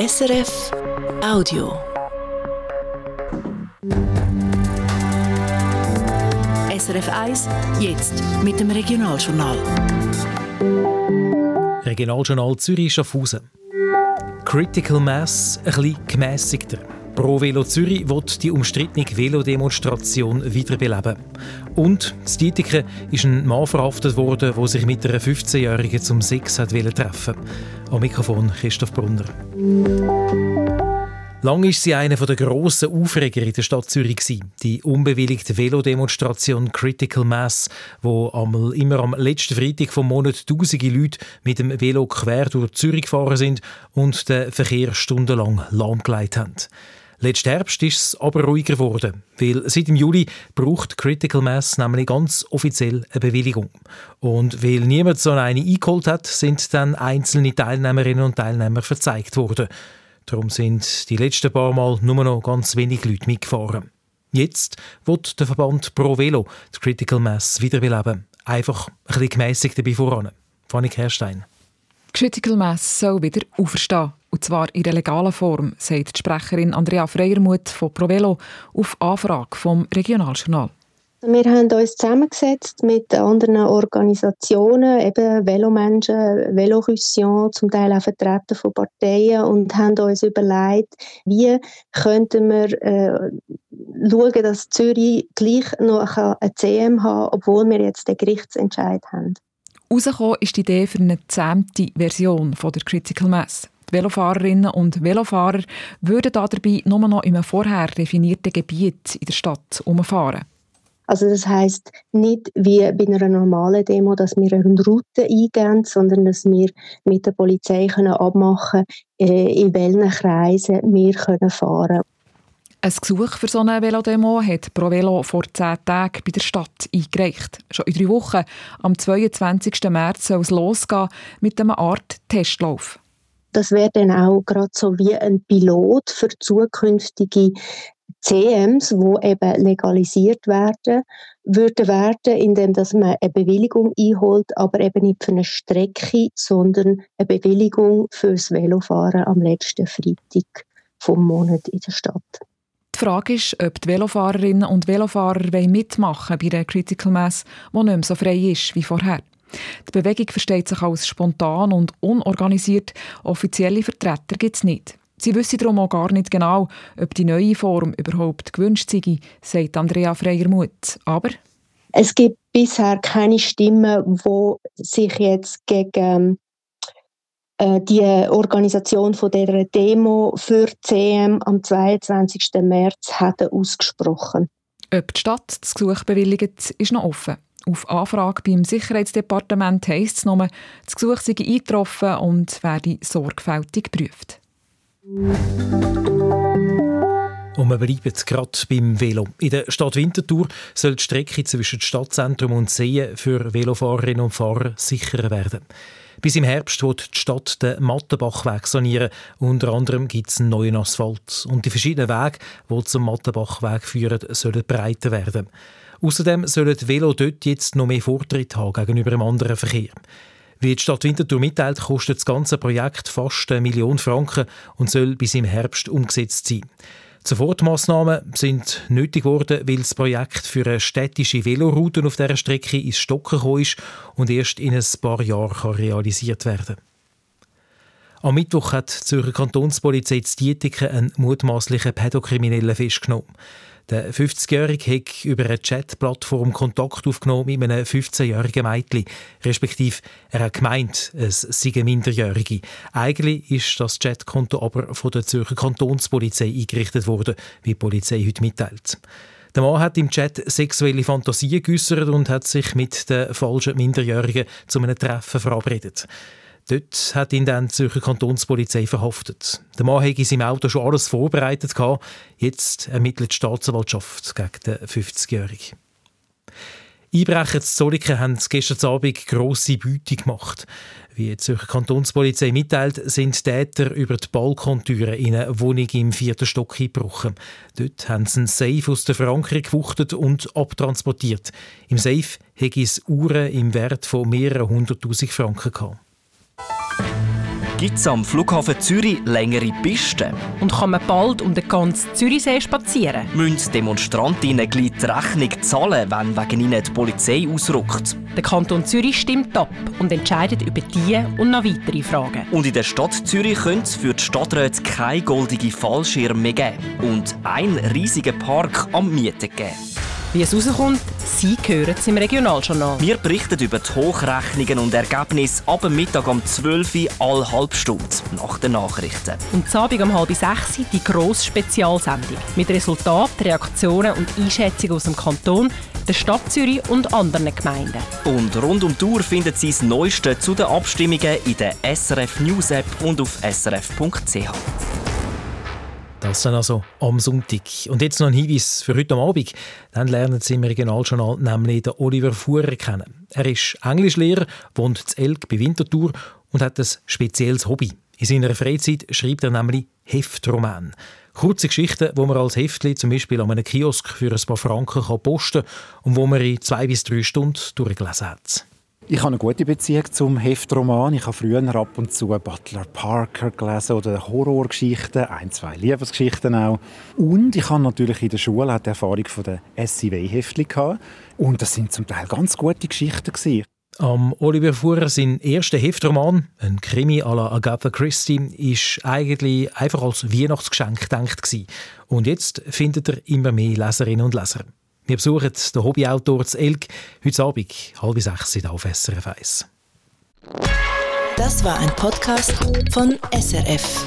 SRF Audio. SRF 1, jetzt mit dem Regionaljournal. Regionaljournal Zürich Schaffhausen. Critical Mass ein bisschen gemässigter. Pro Velo Zürich wird die umstrittene Velodemonstration wiederbeleben. Und in Dietiken ist ein Mann verhaftet worden, der sich mit einer 15-Jährigen zum Sex hat treffen Am Mikrofon Christoph Brunner. Lang war sie einer der grossen Aufreger in der Stadt Zürich. Die unbewilligte Velodemonstration Critical Mass, wo immer am letzten Freitag vom Monat tausende Leute mit dem Velo quer durch Zürich gefahren sind und den Verkehr stundenlang lahmgelegt haben. Letzten Herbst ist es aber ruhiger geworden, weil seit dem Juli braucht Critical Mass nämlich ganz offiziell eine Bewilligung. Und weil niemand so eine eingeholt hat, sind dann einzelne Teilnehmerinnen und Teilnehmer verzeigt worden. Darum sind die letzten paar Mal nur noch ganz wenig Leute mitgefahren. Jetzt wird der Verband Pro Velo die Critical Mass wiederbeleben. Einfach ein bisschen gemässigt dabei voran. Fanny Kerstein. Critical Mass soll wieder auferstehen. Und zwar in der legalen Form, sagt die Sprecherin Andrea Freiermuth von Pro Velo auf Anfrage vom Regionaljournal. Wir haben uns zusammengesetzt mit anderen Organisationen, eben Velomenschen, Velorussion, zum Teil auch Vertreter von Parteien und haben uns überlegt, wie könnten wir äh, schauen, dass Zürich gleich noch eine CM haben obwohl wir jetzt den Gerichtsentscheid haben. Rausgekommen ist die Idee für eine zähmte Version von der Critical Mass. Die Velofahrerinnen und Velofahrer würden dabei nur noch in einem vorher definierten Gebiet in der Stadt umfahren. Also das heißt nicht wie bei einer normalen Demo, dass wir eine Route eingehen, sondern dass wir mit der Polizei können abmachen können, äh, in welchen Kreisen wir können fahren können. Ein Gesuch für so eine Velodemo hat ProVelo vor zehn Tagen bei der Stadt eingereicht. Schon in drei Wochen, am 22. März, soll es losgehen mit einer Art Testlauf. Das wäre dann auch gerade so wie ein Pilot für zukünftige CMs, wo eben legalisiert werden, würde werden, indem dass man eine Bewilligung einholt, aber eben nicht für eine Strecke, sondern eine Bewilligung fürs Velofahren am letzten Freitag vom Monat in der Stadt. Die Frage ist, ob die Velofahrerinnen und Velofahrer mitmachen bei der Critical Mass, die nicht mehr so frei ist wie vorher. Die Bewegung versteht sich als spontan und unorganisiert. Offizielle Vertreter gibt es nicht. Sie wissen darum auch gar nicht genau, ob die neue Form überhaupt gewünscht sei, sagt Andrea Freiermuth. Aber es gibt bisher keine Stimmen, die sich jetzt gegen äh, die Organisation von der Demo für CM am 22. März hat ausgesprochen. Ob die Stadt das Gesuch bewilligt, ist noch offen. Auf Anfrage beim Sicherheitsdepartement heisst es nur, das Gesuch sei eingetroffen und werde sorgfältig geprüft. Und wir bleiben gerade beim Velo. In der Stadt Winterthur soll die Strecke zwischen Stadtzentrum und Seen für Velofahrerinnen und Fahrer sicherer werden. Bis im Herbst wird die Stadt den Mattenbachweg sanieren. Unter anderem gibt es einen neuen Asphalt. Und die verschiedenen Wege, die zum Mattenbachweg führen, sollen breiter werden. Außerdem sollen die Velo dort jetzt noch mehr Vortritt haben gegenüber dem anderen Verkehr. Wie die Stadt Winterthur mitteilt, kostet das ganze Projekt fast eine Million Franken und soll bis im Herbst umgesetzt sein. Sofortmaßnahmen sind nötig geworden, weil das Projekt für eine städtische Veloroute auf dieser Strecke ins Stocken gekommen ist und erst in ein paar Jahren realisiert werden kann. Am Mittwoch hat die Zürcher Kantonspolizei Dietiken einen mutmaßlichen Pädokriminellen festgenommen. Der 50-Jährige hat über eine Chatplattform Kontakt aufgenommen mit einem 15-jährigen Mädchen. Respektive, er hat gemeint, es sei eine Minderjährige. Eigentlich ist das Chatkonto aber von der Zürcher Kantonspolizei eingerichtet worden, wie die Polizei heute mitteilt. Der Mann hat im Chat sexuelle Fantasien geäußert und hat sich mit der falschen Minderjährigen zu einem Treffen verabredet. Dort hat ihn dann die Zürcher Kantonspolizei verhaftet. Der Mann hatte in seinem Auto schon alles vorbereitet. Jetzt ermittelt die Staatsanwaltschaft gegen den 50-Jährigen. Einbrecher zu Zolliken haben gestern Abend grosse Beute gemacht. Wie die Zürcher Kantonspolizei mitteilt, sind Täter über die Balkontüre in eine Wohnung im vierten Stock eingebrochen. Dort haben sie einen Safe aus der Verankerung gewuchtet und abtransportiert. Im Safe hätte es Uhren im Wert von mehreren hunderttausend Franken gehabt. Gibt es am Flughafen Zürich längere Pisten? Und kann man bald um den ganzen Zürichsee spazieren? Müssen Demonstrantinnen gleich die Rechnung zahlen, wenn wegen ihnen die Polizei ausrückt? Der Kanton Zürich stimmt ab und entscheidet über diese und noch weitere Fragen. Und in der Stadt Zürich könnte es für die Stadträte keine goldige Fallschirme mehr geben und einen riesigen Park am Mieten geben. Wie es rauskommt, Sie hören es im Regionaljournal. Wir berichten über die Hochrechnungen und Ergebnisse ab Mittag um 12 Uhr alle halbe Stunde nach den Nachrichten. Und zu Abend um halb sechs die grosse Spezialsendung mit Resultaten, Reaktionen und Einschätzungen aus dem Kanton, der Stadt Zürich und anderen Gemeinden. Und rund um die Uhr finden Sie das Neueste zu den Abstimmungen in der SRF News App und auf srf.ch. Das dann also am Sonntag. Und jetzt noch ein Hinweis für heute Abend. Dann lernen Sie im Regionaljournal nämlich den Oliver Fuhrer kennen. Er ist Englischlehrer, wohnt zu Elk bei Winterthur und hat ein spezielles Hobby. In seiner Freizeit schreibt er nämlich Heftroman. Kurze Geschichten, wo man als Heftli zum Beispiel an einem Kiosk für ein paar Franken posten kann und wo man in zwei bis drei Stunden durchgelesen hat. Ich habe eine gute Beziehung zum Heftroman. Ich habe früher ab und zu Butler Parker gelesen oder Horrorgeschichten, ein, zwei Liebesgeschichten auch. Und ich habe natürlich in der Schule die Erfahrung von den SIW-Heftchen gehabt. Und das sind zum Teil ganz gute Geschichten gewesen. Am Oliver Fuhrer sein erster Heftroman, ein Krimi à la Agatha Christie, ist eigentlich einfach als Weihnachtsgeschenk gedacht Und jetzt findet er immer mehr Leserinnen und Leser. Wir besuchen den Hobbyautor zu Elk heute Abend, halb sechs auf SRF 1. Das war ein Podcast von SRF.